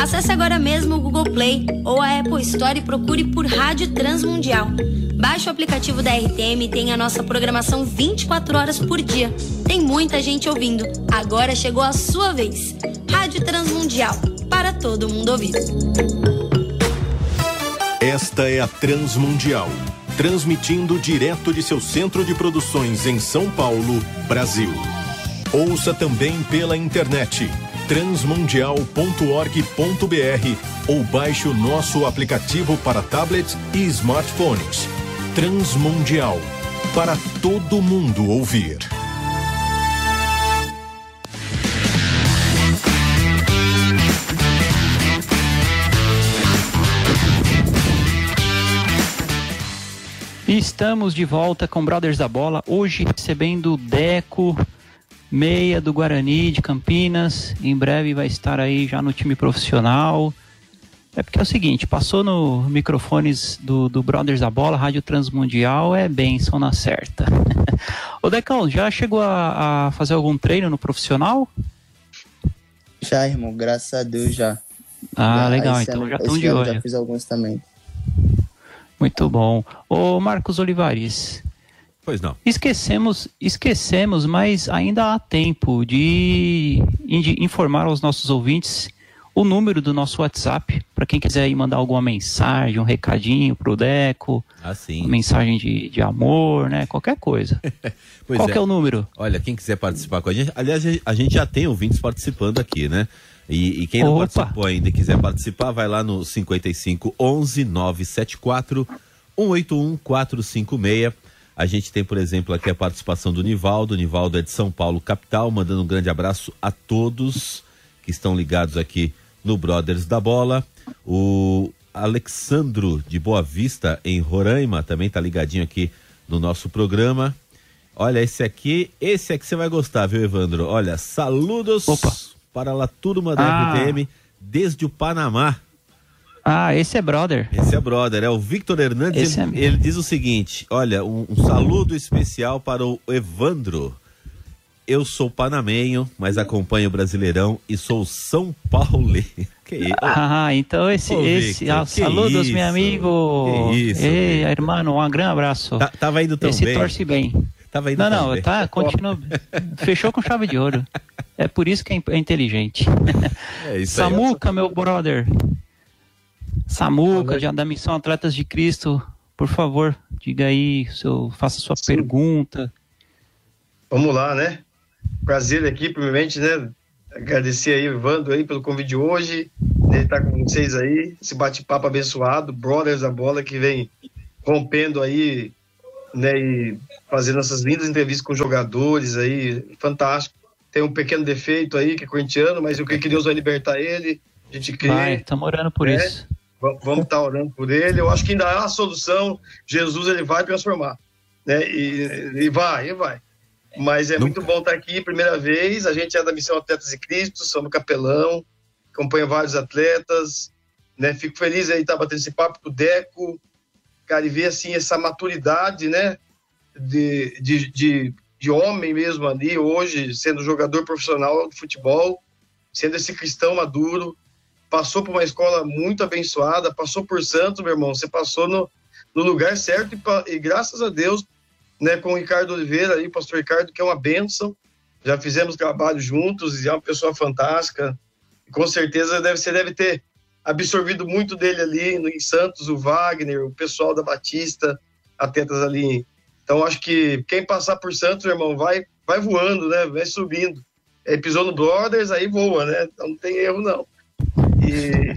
Acesse agora mesmo o Google Play ou a Apple Store e procure por Rádio Transmundial. Baixe o aplicativo da RTM e tenha a nossa programação 24 horas por dia. Tem muita gente ouvindo. Agora chegou a sua vez. Rádio Transmundial para todo mundo ouvir. Esta é a Transmundial, transmitindo direto de seu centro de produções em São Paulo, Brasil. Ouça também pela internet transmundial.org.br ou baixe o nosso aplicativo para tablets e smartphones. Transmundial, para todo mundo ouvir. Estamos de volta com Brothers da Bola, hoje recebendo o Deco, meia do Guarani de Campinas. Em breve vai estar aí já no time profissional. É porque é o seguinte, passou no microfones do, do Brothers da Bola, Rádio Transmundial, é benção na certa. Ô Decão, já chegou a, a, fazer algum treino no profissional? Já, irmão, graças a Deus já. Ah, já, legal, então ano, já estão de olho. Já fiz alguns também. Muito bom. Ô Marcos Olivares. Pois não. Esquecemos, esquecemos, mas ainda há tempo de, de informar aos nossos ouvintes o número do nosso WhatsApp, para quem quiser ir mandar alguma mensagem, um recadinho pro Deco, ah, mensagem de, de amor, né? Qualquer coisa. Qual é. é o número? Olha, quem quiser participar com a gente, aliás, a gente já tem ouvintes participando aqui, né? E, e quem não Opa. participou ainda e quiser participar, vai lá no 55 11 974 181 456. A gente tem, por exemplo, aqui a participação do Nivaldo. O Nivaldo é de São Paulo, capital, mandando um grande abraço a todos que estão ligados aqui no Brothers da Bola. O Alexandro de Boa Vista, em Roraima, também está ligadinho aqui no nosso programa. Olha, esse aqui, esse aqui você vai gostar, viu, Evandro? Olha, saludos Opa para lá turma da ah. RTM desde o Panamá. Ah, esse é brother. Esse é brother, é o Victor Hernandes. Ele, é... ele, diz o seguinte: olha, um, um saludo especial para o Evandro. Eu sou panamenho, mas acompanho o Brasileirão e sou São Paulo. Que? Ah, então esse, Ô, esse Victor, ah, saludos, isso? meu amigo. Que isso? Ei, irmão, um grande abraço. Tá, tava indo tão esse bem. Esse torce bem. Tava indo não, não, bem. tá, continua. Fechou com chave de ouro. É por isso que é, é inteligente. É isso Samuca, aí, meu brother. Samuca, já da Missão Atletas de Cristo, por favor, diga aí, seu, faça sua Sim. pergunta. Vamos lá, né? Prazer aqui, primeiramente, né? Agradecer aí, Evandro, aí, pelo convite de hoje, ele estar tá com vocês aí, esse bate-papo abençoado, Brothers da Bola, que vem rompendo aí, né, e fazendo essas lindas entrevistas com jogadores aí, fantástico tem um pequeno defeito aí, que é corintiano, mas eu creio que Deus vai libertar ele. A gente crê. Vai, estamos orando por né? isso. Vamos estar tá orando por ele. Eu acho que ainda há a solução. Jesus ele vai transformar. Né? E, e vai, e vai. Mas é Nunca. muito bom estar aqui, primeira vez. A gente é da Missão Atletas de Cristo, somos capelão, acompanho vários atletas. Né? Fico feliz aí estar batendo esse papo com o Deco, cara, e ver assim, essa maturidade, né? De, de, de de homem mesmo ali, hoje, sendo jogador profissional de futebol, sendo esse cristão maduro, passou por uma escola muito abençoada, passou por Santos, meu irmão, você passou no, no lugar certo e, e, graças a Deus, né, com o Ricardo Oliveira aí, pastor Ricardo, que é uma bênção, já fizemos trabalho juntos e é uma pessoa fantástica, com certeza deve, você deve ter absorvido muito dele ali no, em Santos, o Wagner, o pessoal da Batista, atletas ali então, acho que quem passar por Santos, irmão, vai, vai voando, né? Vai subindo. É, pisou no Brothers, aí voa, né? Então não tem erro, não. E,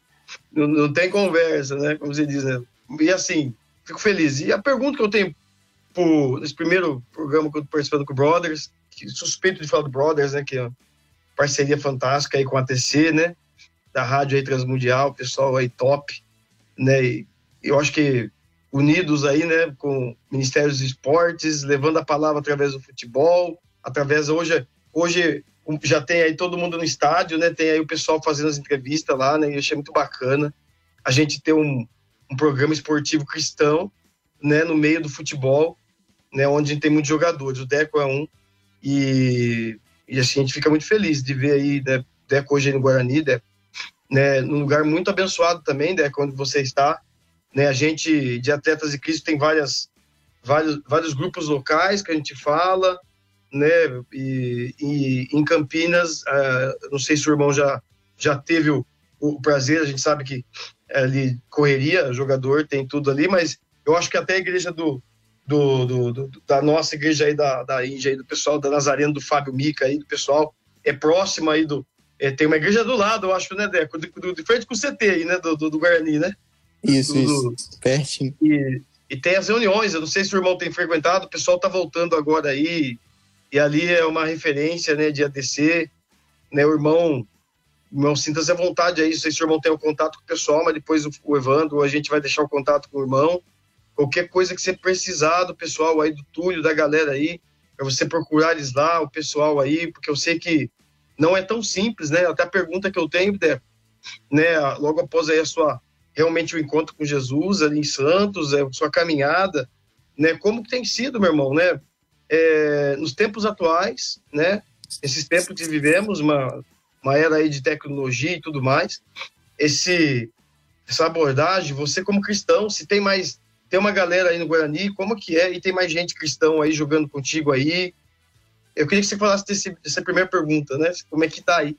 não, não, tem conversa, né? Como você diz, né? E assim, fico feliz. E a pergunta que eu tenho por, nesse primeiro programa que eu tô participando com o Brothers, que suspeito de falar do Brothers, né? Que é uma parceria fantástica aí com a TC, né? Da rádio aí Transmundial, pessoal aí top, né? E eu acho que unidos aí, né? Com Ministérios dos Esportes, levando a palavra através do futebol, através hoje, hoje já tem aí todo mundo no estádio, né? Tem aí o pessoal fazendo as entrevistas lá, né? E eu achei muito bacana a gente ter um, um programa esportivo cristão, né? No meio do futebol, né? Onde a gente tem muitos jogadores. O Deco é um e, e assim a gente fica muito feliz de ver aí né, Deco hoje no Guarani, Deco, né? Num lugar muito abençoado também, Deco, onde você está, né? A gente de atletas de Cristo tem várias vários vários grupos locais que a gente fala né? E, e em Campinas, uh, não sei se o irmão já, já teve o, o prazer, a gente sabe que ali correria, jogador, tem tudo ali, mas eu acho que até a igreja do, do, do, do da nossa igreja aí da, da Índia, aí, do pessoal da Nazareno, do Fábio Mica aí, do pessoal, é próxima aí do. É, tem uma igreja do lado, eu acho, né, Deco? De, de frente com o CT aí, né? Do, do Guarani, né? Isso, do, isso. Pertinho. E, e tem as reuniões, eu não sei se o irmão tem frequentado, o pessoal tá voltando agora aí, e ali é uma referência né, de ADC, né, o irmão, irmão sinta-se à vontade aí, não sei se o irmão tem o contato com o pessoal, mas depois o, o Evandro, a gente vai deixar o contato com o irmão, qualquer coisa que você precisar do pessoal aí, do Túlio, da galera aí, para você procurar eles lá, o pessoal aí, porque eu sei que não é tão simples, né, até a pergunta que eu tenho, Deco, né, logo após aí a sua, realmente o encontro com Jesus ali em Santos, é, sua caminhada, né, como tem sido, meu irmão, né, é, nos tempos atuais, né? Esses tempos que vivemos, uma, uma era aí de tecnologia e tudo mais, esse essa abordagem, você como cristão, se tem mais tem uma galera aí no Guarani, como que é? E tem mais gente cristão aí jogando contigo aí? Eu queria que você falasse desse, dessa primeira pergunta, né? Como é que tá aí?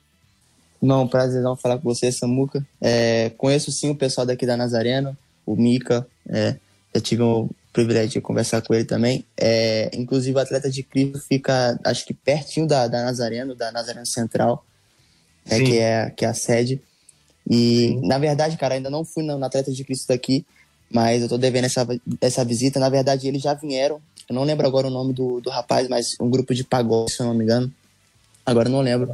Não, prazer não falar com você, Samuca. É, conheço sim o pessoal daqui da Nazareno, o Mica, é, já tive um, privilégio de conversar com ele também. É, inclusive, o Atleta de Cristo fica, acho que pertinho da, da Nazareno, da Nazareno Central, é, que, é, que é a sede. E, Sim. na verdade, cara, ainda não fui no, no Atleta de Cristo daqui, mas eu tô devendo essa, essa visita. Na verdade, eles já vieram. Eu não lembro agora o nome do, do rapaz, mas um grupo de pagode, se eu não me engano. Agora eu não lembro.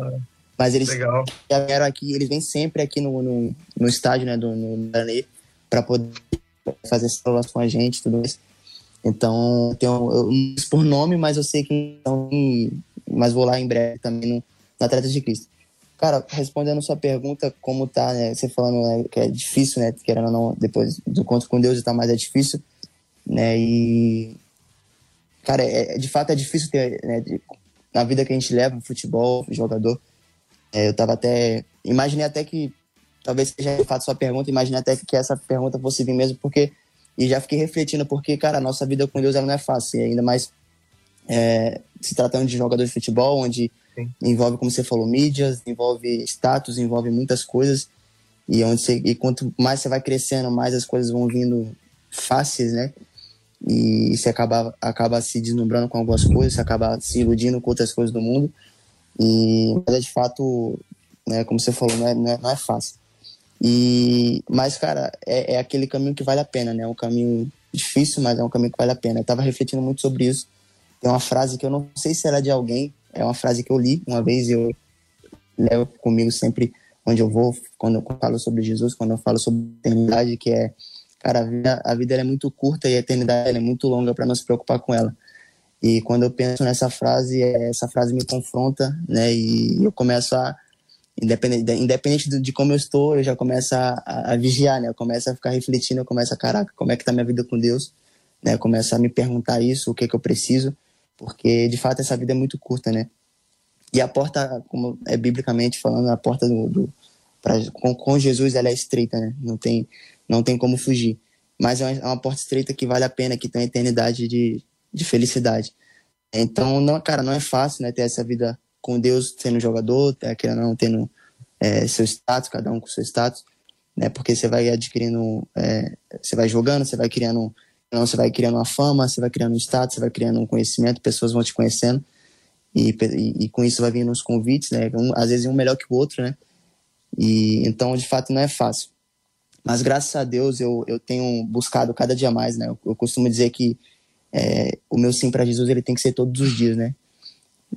Mas eles Legal. já vieram aqui, eles vêm sempre aqui no, no, no estádio, né, do, no Guarani, para poder fazer essa prova com a gente tudo isso. Então, tenho, eu não por nome, mas eu sei que então, mas vou lá em breve também no, no Atletas de Cristo. Cara, respondendo a sua pergunta, como tá, né? Você falando né, que é difícil, né? Querendo ou não, depois do encontro com Deus e tá mais é difícil, né? E. Cara, é, é de fato é difícil ter, né? De, na vida que a gente leva, futebol, jogador. É, eu tava até. Imaginei até que. Talvez seja de fato sua pergunta, imaginei até que essa pergunta fosse vir mesmo, porque e já fiquei refletindo, porque, cara, a nossa vida com Deus ela não é fácil, ainda mais é, se tratando de jogador de futebol, onde Sim. envolve, como você falou, mídias, envolve status, envolve muitas coisas. E, onde você, e quanto mais você vai crescendo, mais as coisas vão vindo fáceis, né? E você acaba, acaba se deslumbrando com algumas coisas, você acaba se iludindo com outras coisas do mundo. E, mas é de fato, né, como você falou, não é, não é, não é fácil. E, mas, cara, é, é, aquele caminho que vale a pena, né? É um caminho difícil, mas é um caminho que vale a pena. Eu tava refletindo muito sobre isso. Tem uma frase que eu não sei se era de alguém, é uma frase que eu li uma vez eu levo comigo sempre onde eu vou, quando eu falo sobre Jesus, quando eu falo sobre eternidade, que é, cara, a vida, a vida é muito curta e a eternidade é muito longa para não se preocupar com ela. E quando eu penso nessa frase, essa frase me confronta, né? E eu começo a independente, independente de, como eu estou, eu já começo a, a, a, vigiar, né? Eu começo a ficar refletindo, eu começo a, caraca, como é que tá minha vida com Deus? Né? Eu começo a me perguntar isso, o que é que eu preciso, porque de fato essa vida é muito curta, né? E a porta, como é biblicamente falando, a porta do, do pra, com, com, Jesus ela é estreita, né? Não tem, não tem como fugir. Mas é uma, é uma porta estreita que vale a pena, que tem uma eternidade de, de felicidade. Então, não, cara, não é fácil, né, ter essa vida com Deus sendo jogador, é, querendo não tendo é, seu status, cada um com seu status, né? Porque você vai adquirindo, é, você vai jogando, você vai criando, não, você vai criando uma fama, você vai criando um status, você vai criando um conhecimento, pessoas vão te conhecendo e, e, e com isso vai vindo os convites, né? Um, às vezes um melhor que o outro, né? E então de fato não é fácil. Mas graças a Deus eu, eu tenho buscado cada dia mais, né? Eu, eu costumo dizer que é, o meu sim para Jesus ele tem que ser todos os dias, né?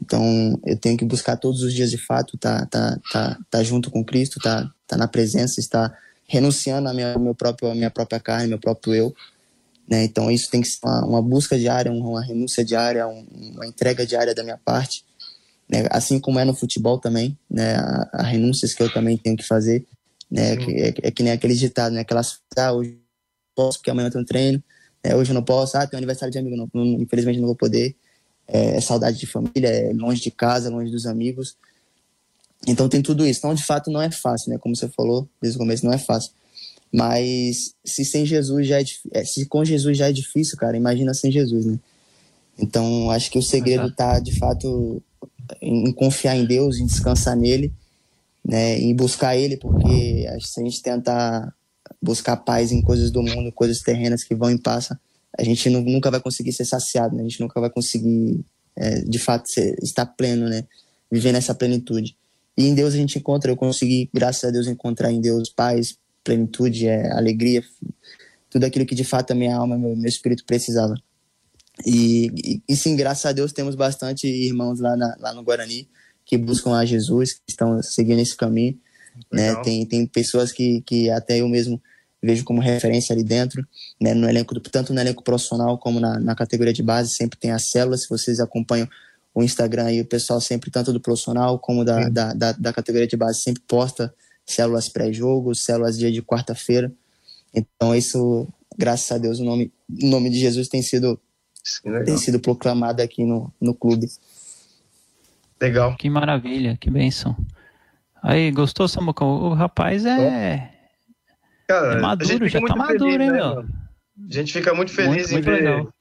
Então eu tenho que buscar todos os dias de fato, tá, tá, tá, tá junto com Cristo, tá, tá na presença, está renunciando a minha, meu próprio, a minha própria carne, meu próprio eu. Né? Então isso tem que ser uma, uma busca diária, uma renúncia diária, uma entrega diária da minha parte. Né? Assim como é no futebol também, né? Há, renúncias que eu também tenho que fazer. Né? Que, é, é, que nem aquele ditado, né? Aquelas, ah, hoje posso porque amanhã eu tenho treino, né? hoje eu não posso, ah, tem aniversário de amigo, não, não, infelizmente não vou poder. É, é saudade de família, é longe de casa, longe dos amigos. Então tem tudo isso. Então, de fato, não é fácil, né? Como você falou desde o começo, não é fácil. Mas se sem Jesus já é, é se com Jesus já é difícil, cara, imagina sem Jesus, né? Então, acho que o segredo está de fato em confiar em Deus, em descansar nele, né, em buscar ele, porque se a gente tentar buscar paz em coisas do mundo, coisas terrenas que vão e passam, a gente nunca vai conseguir ser saciado, né? A gente nunca vai conseguir, é, de fato, ser, estar pleno, né? Viver nessa plenitude. E em Deus a gente encontra, eu consegui, graças a Deus, encontrar em Deus paz, plenitude, é, alegria, tudo aquilo que de fato a minha alma, meu, meu espírito precisava. E, e, e, sim, graças a Deus temos bastante irmãos lá, na, lá no Guarani que buscam a Jesus, que estão seguindo esse caminho. Né? Tem, tem pessoas que, que até eu mesmo vejo como referência ali dentro, né? no elenco, tanto no elenco profissional como na, na categoria de base, sempre tem as células, se vocês acompanham o Instagram aí, o pessoal sempre, tanto do profissional como da, da, da, da, categoria de base, sempre posta células pré-jogo, células dia de quarta-feira. Então, isso, graças a Deus, o nome, o nome de Jesus tem sido, tem sido proclamado aqui no, no clube. Legal. Que maravilha, que bênção. Aí, gostou, Samucão? O rapaz é. Cara, é maduro, já tá maduro, feliz, hein, né, meu? A gente fica muito feliz muito, em muito ver, legal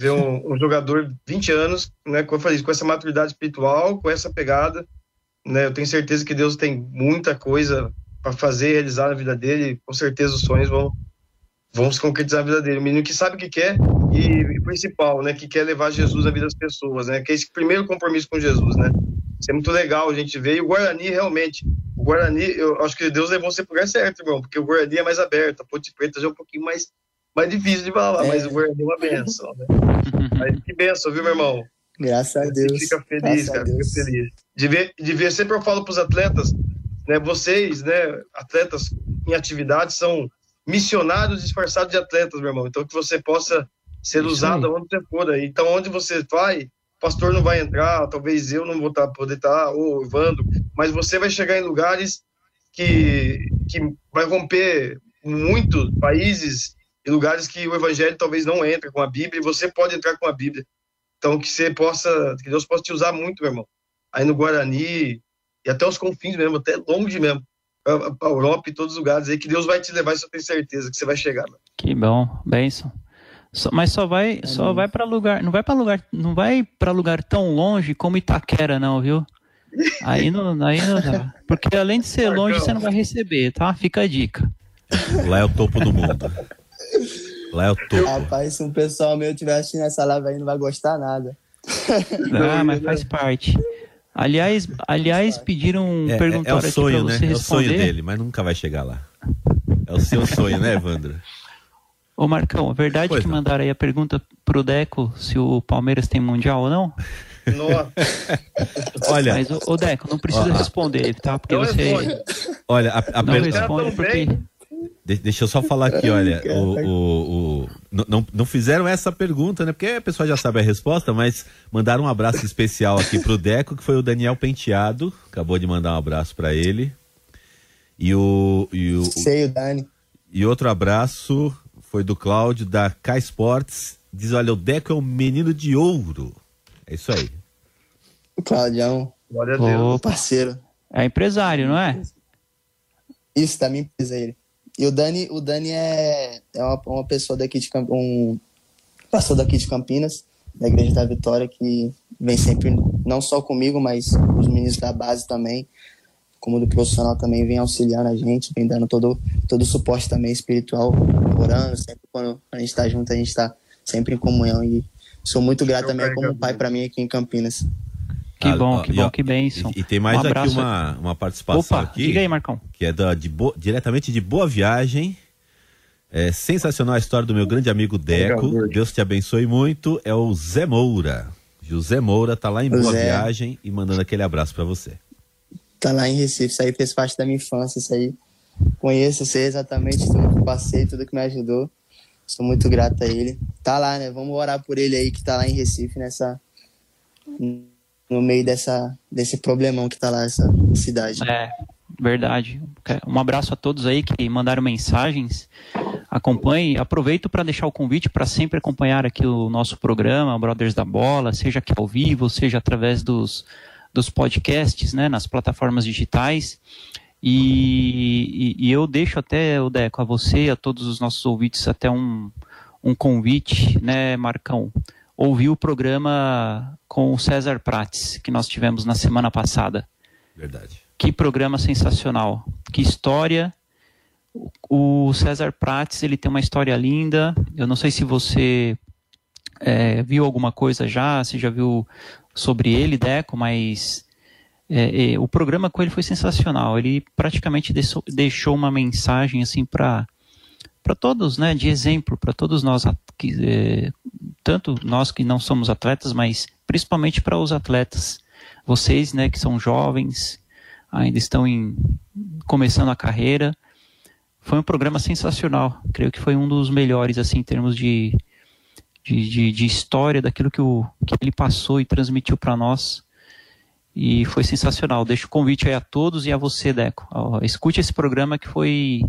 ver um, um, jogador 20 anos, né, como eu falei, com essa maturidade espiritual, com essa pegada, né, eu tenho certeza que Deus tem muita coisa para fazer, realizar na vida dele, com certeza os sonhos vão vão se concretizar na vida dele. O menino que sabe o que quer e, e principal, né, que quer levar Jesus à vida das pessoas, né, que é esse primeiro compromisso com Jesus, né. Isso é muito legal a gente ver. E o Guarani, realmente, o Guarani, eu acho que Deus levou você para o lugar certo, irmão, porque o Guarani é mais aberto, a Ponte Preta já é um pouquinho mais mais difícil de falar, é. mas o Guarani é uma benção, né? mas que benção, viu, meu irmão? Graças a Deus. Fica feliz, Graças cara, fica feliz. De ver, de ver, sempre eu falo para os atletas, né, vocês, né, atletas em atividade, são missionários disfarçados de atletas, meu irmão. Então, que você possa ser Isso usado aí. onde você for. Aí. Então, onde você vai, pastor não vai entrar, talvez eu não vou tá, poder estar, tá, ou Evandro, mas você vai chegar em lugares que, que vai romper muitos países e lugares que o evangelho talvez não entre com a Bíblia, e você pode entrar com a Bíblia. Então, que você possa, que Deus possa te usar muito, meu irmão. Aí no Guarani, e até os confins mesmo, até longe mesmo, para a Europa e todos os lugares aí, que Deus vai te levar, isso eu tenho certeza que você vai chegar. Que bom, benção. Só, mas só vai, é só vai para lugar, não vai para lugar, não vai para lugar tão longe como Itaquera, não, viu? Aí não, aí não dá. Porque além de ser longe, você não vai receber, tá? Fica a dica. Lá é o topo do mundo. Lá é o topo. Rapaz, se um pessoal meu estiver assistindo essa live aí, não vai gostar nada. Ah, mas faz parte. Aliás, aliás pediram um é, perguntário é, é o sonho, né? É o sonho dele, mas nunca vai chegar lá. É o seu sonho, né, Evandro? Ô Marcão, verdade pois que não. mandaram aí a pergunta pro Deco se o Palmeiras tem mundial ou não? Nossa. Olha. Mas, ô Deco, não precisa ó, responder, tá? Porque você. Olha, a, a não pergunta. responde porque. De, deixa eu só falar aqui, olha, o, o, o, não, não fizeram essa pergunta, né? Porque a pessoa já sabe a resposta, mas mandaram um abraço especial aqui pro Deco, que foi o Daniel Penteado, acabou de mandar um abraço para ele. E o, e o Sei, o Dani. E outro abraço foi do Cláudio da K Sports, diz: "Olha, o Deco é um menino de ouro". É isso aí. O Claudião, glória a Deus, parceiro. É empresário, não é? Isso, tá me empresa ele. E o Dani, o Dani é, é uma, uma pessoa daqui de um pastor daqui de Campinas, da Igreja da Vitória, que vem sempre, não só comigo, mas os meninos da base também, como do profissional também, vem auxiliando a gente, vem dando todo, todo o suporte também espiritual, orando, sempre quando a gente está junto, a gente está sempre em comunhão e sou muito grato também como pai para mim aqui em Campinas. Que ah, bom, que bom, que bênção. E, e, tem mais um aqui uma, uma participação Opa, aqui. Diga aí, Marcão. Que é da, de bo, diretamente de Boa Viagem. É sensacional a história do meu grande amigo Deco. Deus te abençoe muito. É o Zé Moura. José Moura tá lá em Boa Zé. Viagem e mandando aquele abraço para você. Tá lá em Recife, isso aí fez parte da minha infância, isso aí. Conheço, sei exatamente tudo que passei, tudo que me ajudou. Sou muito grato a ele. Tá lá, né? Vamos orar por ele aí que tá lá em Recife, nessa no meio dessa, desse problemão que tá lá essa cidade. É, verdade. Um abraço a todos aí que mandaram mensagens. Acompanhe, aproveito para deixar o convite para sempre acompanhar aqui o nosso programa, Brothers da Bola, seja aqui ao vivo, seja através dos, dos podcasts, né, nas plataformas digitais. E, e, e eu deixo até, o Deco, a você, a todos os nossos ouvintes, até um, um convite, né, Marcão? ouvi o programa com o César Prates, que nós tivemos na semana passada. Verdade. Que programa sensacional. Que história. O César Prates, ele tem uma história linda. Eu não sei se você é, viu alguma coisa já, se já viu sobre ele, Deco, mas é, é, o programa com ele foi sensacional. Ele praticamente deixou uma mensagem assim para para todos, né, de exemplo para todos nós, que, é, tanto nós que não somos atletas, mas principalmente para os atletas, vocês, né, que são jovens, ainda estão em, começando a carreira. Foi um programa sensacional, creio que foi um dos melhores assim em termos de de, de, de história daquilo que, o, que ele passou e transmitiu para nós. E foi sensacional. Deixo o convite aí a todos e a você, Deco. Escute esse programa que foi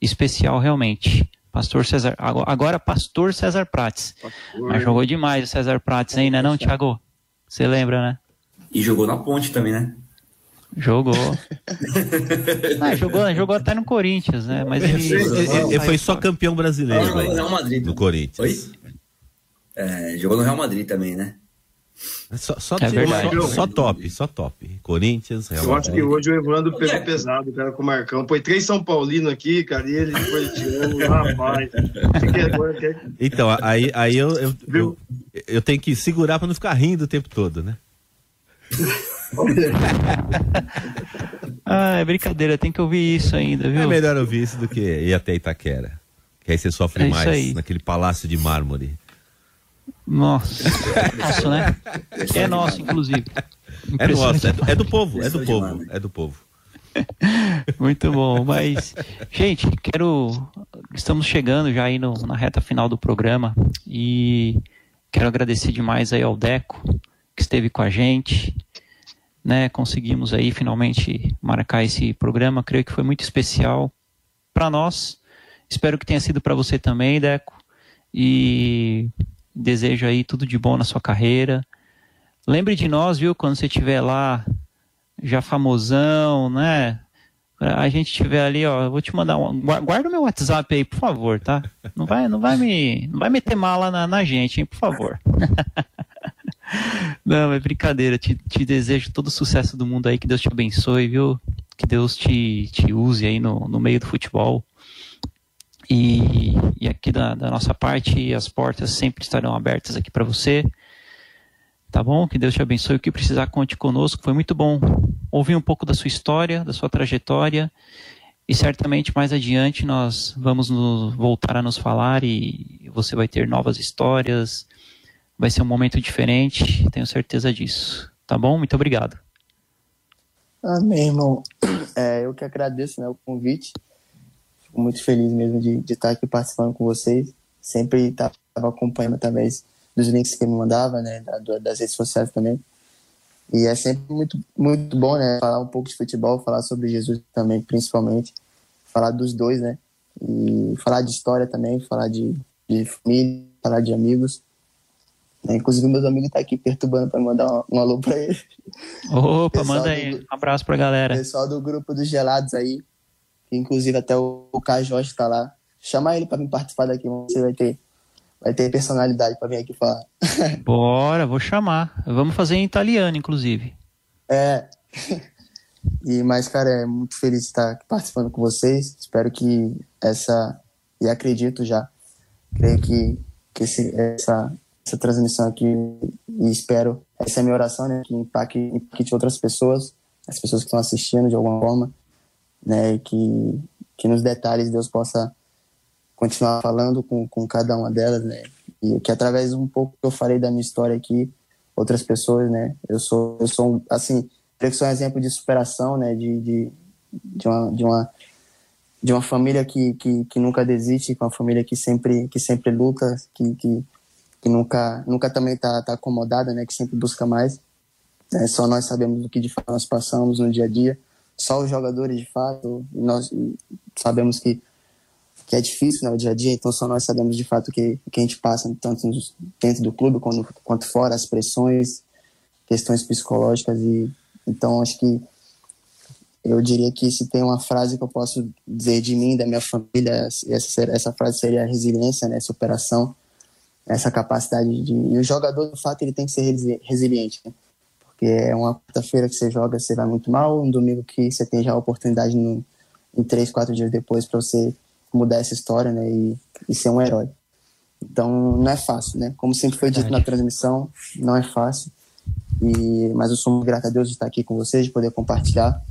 especial realmente. Pastor César, agora Pastor César Prates. Pastor. Mas jogou demais o César Prates, hein, né não, Thiago? Você lembra, né? E jogou na ponte também, né? Jogou. ah, jogou, jogou até no Corinthians, né? Mas ele, ele, ele foi só campeão brasileiro. Jogou no Real Madrid. No Corinthians. Oi? É, jogou no Real Madrid também, né? Só, só, é só, só, top, só top. Corinthians, Real Eu acho que hoje o Evandro pegou pesado, cara, com o Marcão. Põe três São Paulino aqui, cara, e ele foi tirando, rapaz. Então, aí, aí eu, eu, eu, eu, tenho que segurar pra não ficar rindo o tempo todo, né? ah, é brincadeira, tem que ouvir isso ainda, viu? É melhor ouvir isso do que ir até Itaquera. Que aí você sofre é mais aí. naquele palácio de mármore. Nossa, nosso, né? É nosso, inclusive. É nosso, é do, é do povo, é do povo, é do povo. Muito bom, mas gente, quero estamos chegando já aí no, na reta final do programa e quero agradecer demais aí ao Deco que esteve com a gente, né? Conseguimos aí finalmente marcar esse programa, creio que foi muito especial para nós. Espero que tenha sido para você também, Deco. E Desejo aí tudo de bom na sua carreira. Lembre de nós, viu, quando você estiver lá já famosão, né? A gente estiver ali, ó, vou te mandar um, guarda o meu WhatsApp aí, por favor, tá? Não vai, não vai me, não vai meter mala na, na gente, hein, por favor. não, é brincadeira. Te, te desejo todo o sucesso do mundo aí, que Deus te abençoe, viu? Que Deus te, te use aí no, no meio do futebol. E, e aqui da, da, nossa parte, as portas sempre estarão abertas aqui para você. Tá bom? Que Deus te abençoe. O que precisar, conte conosco. Foi muito bom ouvir um pouco da sua história, da sua trajetória. E certamente mais adiante nós vamos nos, voltar a nos falar e você vai ter novas histórias. Vai ser um momento diferente, tenho certeza disso. Tá bom? Muito obrigado. Amém, irmão. É, eu que agradeço né, o convite. Fico muito feliz mesmo de, de estar aqui participando com vocês. Sempre estava acompanhando através dos links que me mandava, né, das redes sociais também. E é sempre muito, muito bom, né, falar um pouco de futebol, falar sobre Jesus também, principalmente. Falar dos dois, né, e falar de história também, falar de, de família, falar de amigos. É, inclusive, meus amigos estão tá aqui perturbando para mandar um, um alô para eles. Opa, manda aí. um abraço para a galera. Pessoal do grupo dos gelados aí, Inclusive até o, Jorge está lá. Chama ele para vir participar daqui, você vai ter, vai ter personalidade para vir aqui falar. Bora, vou chamar. Vamos fazer em italiano, inclusive. É. E, mas, cara, é muito feliz de estar participando com vocês. Espero que essa. E acredito já. Creio que, que esse, essa, essa transmissão aqui e espero, essa é a minha oração, né, que impacte, impacte outras pessoas, as pessoas que estão assistindo de alguma forma, né, que, que nos detalhes Deus possa continuar falando com, com cada uma delas, né, e que através um pouco que eu falei da minha história aqui, outras pessoas, né, eu sou, eu sou, assim, creio que sou um exemplo de superação, né, de, de, de uma, de uma de uma família que, que, que nunca desiste, com uma família que sempre que sempre luta, que, que, que nunca nunca também está tá acomodada, né? Que sempre busca mais. É, só nós sabemos o que de fato nós passamos no dia a dia. Só os jogadores de fato nós sabemos que que é difícil né, o dia a dia. Então só nós sabemos de fato o que que a gente passa tanto dentro do clube quanto, quanto fora as pressões, questões psicológicas e então acho que eu diria que se tem uma frase que eu posso dizer de mim, da minha família, essa, essa frase seria resiliência, né? Superação, essa capacidade de. E o jogador, de fato, ele tem que ser resiliente, né? Porque é uma quarta-feira que você joga, você vai muito mal, um domingo que você tem já a oportunidade no, em três, quatro dias depois para você mudar essa história, né? E, e ser um herói. Então, não é fácil, né? Como sempre foi dito na transmissão, não é fácil. E, mas eu sou muito grato a Deus de estar aqui com vocês, de poder compartilhar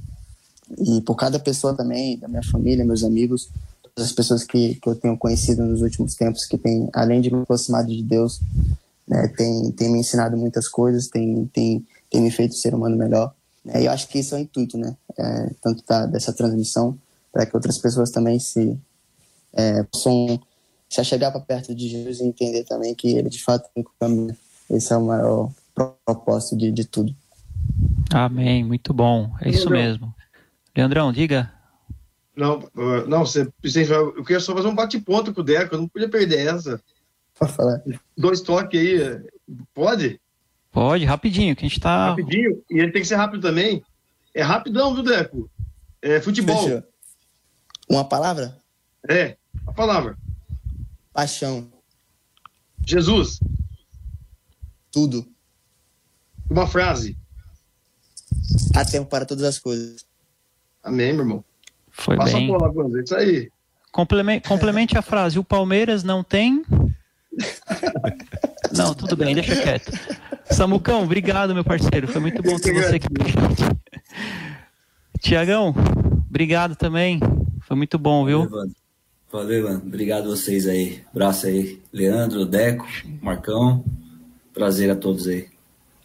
e por cada pessoa também, da minha família, meus amigos, todas as pessoas que, que eu tenho conhecido nos últimos tempos, que tem, além de me aproximar de Deus, né, tem, tem me ensinado muitas coisas, tem, tem, tem me feito ser humano melhor. Né, e eu acho que isso é o intuito, né? É, tanto da, dessa transmissão, para que outras pessoas também se é, possam se chegar para perto de Jesus e entender também que ele de fato tem o caminho. Esse é o maior propósito de, de tudo. Amém, muito bom. É isso mesmo. Leandrão, diga. Não, uh, não, você, eu queria só fazer um bate-ponto com o Deco, eu não podia perder essa. Pode falar. Dois toques aí, pode? Pode, rapidinho, que a gente tá. Rapidinho, e ele tem que ser rápido também. É rapidão, viu, Deco? É futebol. Fechou. Uma palavra? É, a palavra. Paixão. Jesus. Tudo. Uma frase. Há tempo para todas as coisas. Amém, meu irmão. Foi Passa bem. a bola, é isso aí. Complemente, complemente a frase. O Palmeiras não tem. Não, tudo bem, deixa quieto. Samucão, obrigado, meu parceiro. Foi muito bom ter você aqui. Tiagão, obrigado também. Foi muito bom, viu? Valeu, Valeu, mano. Obrigado a vocês aí. Abraço aí. Leandro, Deco, Marcão. Prazer a todos aí.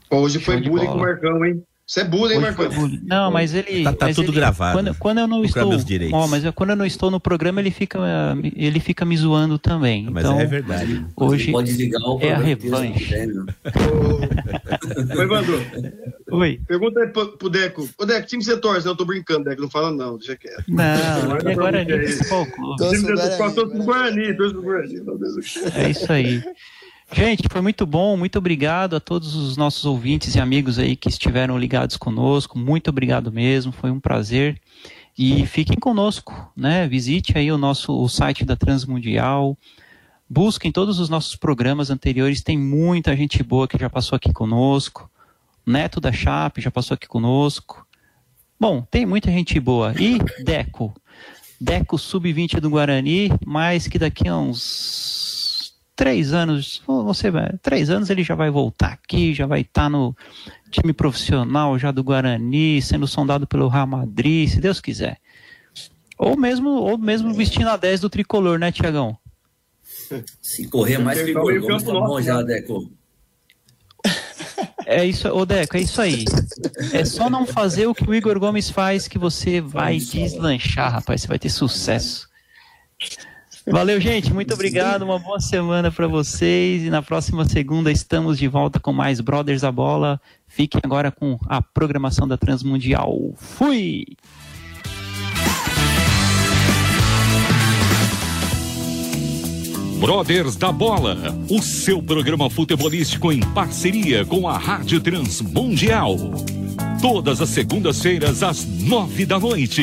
Hoje foi bullying com o Marcão, hein? Isso é bullying, Marcão. Não, mas ele. Tá, tá mas tudo ele, gravado. Quando, quando eu não estou. Ó, mas eu, quando eu não estou no programa, ele fica, ele fica me zoando também. Mas então, é verdade. Hoje pode desligar o é a revanche. Oi, Evandro. Oi. Pergunta aí pro, pro Deco. Ô, Deco, time você torce? Não, eu tô brincando, Deco. Não fala não, deixa quieto. Não, é Guarani. Torce pro Guarani, torce pro Guarani. É isso aí. Gente, foi muito bom. Muito obrigado a todos os nossos ouvintes e amigos aí que estiveram ligados conosco. Muito obrigado mesmo. Foi um prazer. E fiquem conosco, né? Visite aí o nosso o site da Transmundial. Busquem todos os nossos programas anteriores. Tem muita gente boa que já passou aqui conosco. Neto da Chape já passou aqui conosco. Bom, tem muita gente boa. E Deco. Deco Sub-20 do Guarani, mas que daqui a uns três anos, você três anos ele já vai voltar aqui, já vai estar tá no time profissional já do Guarani, sendo sondado pelo Real Madrid, se Deus quiser. Ou mesmo, ou mesmo vestindo a 10 do tricolor, né, Tiagão? Se correr mais que o Gomes, tá bom já, Deco. É isso, ô Deco, é isso aí. É só não fazer o que o Igor Gomes faz que você vai deslanchar, rapaz. Você vai ter sucesso. Valeu, gente. Muito obrigado. Uma boa semana para vocês. E na próxima segunda estamos de volta com mais Brothers a Bola. Fiquem agora com a programação da Transmundial. Fui! Brothers da Bola, o seu programa futebolístico em parceria com a Rádio Transmundial. Todas as segundas-feiras às nove da noite.